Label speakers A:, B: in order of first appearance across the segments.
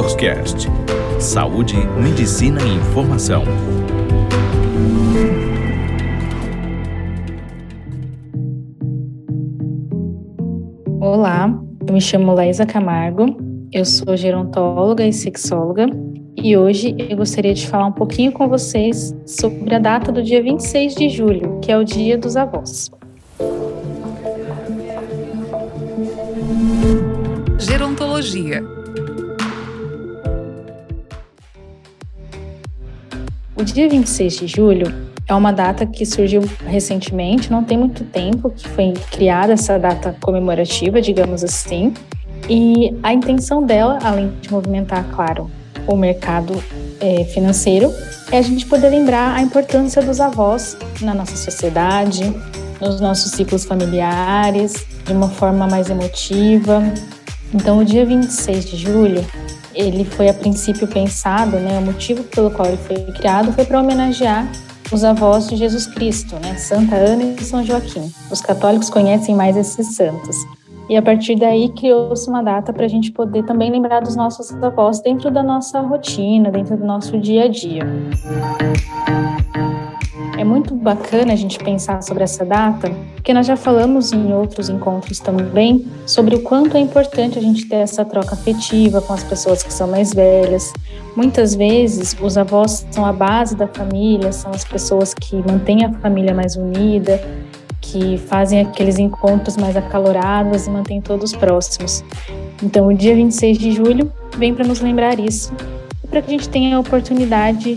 A: Doctors Cast. Saúde, medicina e informação.
B: Olá, eu me chamo Laísa Camargo, eu sou gerontóloga e sexóloga e hoje eu gostaria de falar um pouquinho com vocês sobre a data do dia 26 de julho, que é o Dia dos Avós.
A: Gerontologia.
B: O dia 26 de julho é uma data que surgiu recentemente, não tem muito tempo que foi criada essa data comemorativa, digamos assim. E a intenção dela, além de movimentar, claro, o mercado é, financeiro, é a gente poder lembrar a importância dos avós na nossa sociedade, nos nossos ciclos familiares, de uma forma mais emotiva. Então, o dia 26 de julho, ele foi a princípio pensado, né, o motivo pelo qual ele foi criado foi para homenagear os avós de Jesus Cristo, né, Santa Ana e São Joaquim. Os católicos conhecem mais esses santos. E a partir daí criou-se uma data para a gente poder também lembrar dos nossos avós dentro da nossa rotina, dentro do nosso dia a dia. É muito bacana a gente pensar sobre essa data, porque nós já falamos em outros encontros também sobre o quanto é importante a gente ter essa troca afetiva com as pessoas que são mais velhas. Muitas vezes, os avós são a base da família, são as pessoas que mantêm a família mais unida, que fazem aqueles encontros mais acalorados e mantêm todos próximos. Então, o dia 26 de julho vem para nos lembrar isso e para que a gente tenha a oportunidade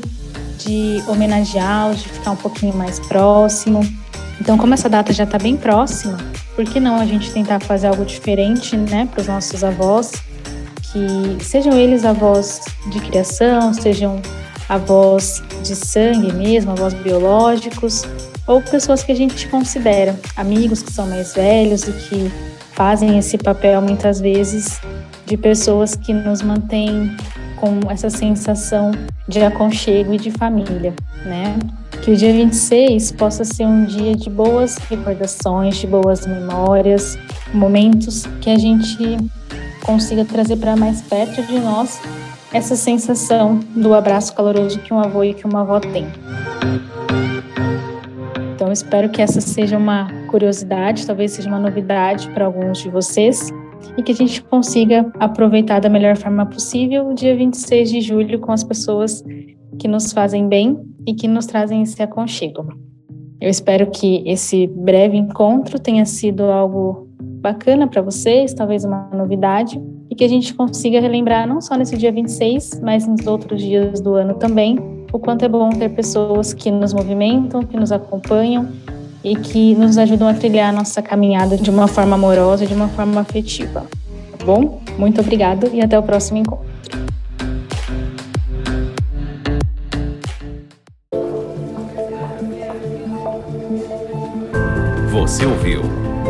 B: de homenageá-los, de ficar um pouquinho mais próximo. Então, como essa data já está bem próxima, por que não a gente tentar fazer algo diferente, né, para os nossos avós, que sejam eles avós de criação, sejam avós de sangue mesmo, avós biológicos, ou pessoas que a gente considera amigos que são mais velhos e que fazem esse papel muitas vezes de pessoas que nos mantêm com essa sensação de aconchego e de família, né? Que o dia 26 possa ser um dia de boas recordações, de boas memórias, momentos que a gente consiga trazer para mais perto de nós essa sensação do abraço caloroso que um avô e que uma avó tem. Então, espero que essa seja uma curiosidade, talvez seja uma novidade para alguns de vocês e que a gente consiga aproveitar da melhor forma possível o dia 26 de julho com as pessoas que nos fazem bem e que nos trazem esse aconchego. Eu espero que esse breve encontro tenha sido algo bacana para vocês, talvez uma novidade, e que a gente consiga relembrar não só nesse dia 26, mas nos outros dias do ano também, o quanto é bom ter pessoas que nos movimentam, que nos acompanham e que nos ajudam a trilhar a nossa caminhada de uma forma amorosa, de uma forma afetiva. Tá bom? Muito obrigado e até o próximo encontro.
A: Você ouviu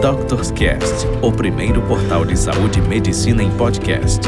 A: Doctors Cast, o primeiro portal de saúde e medicina em podcast.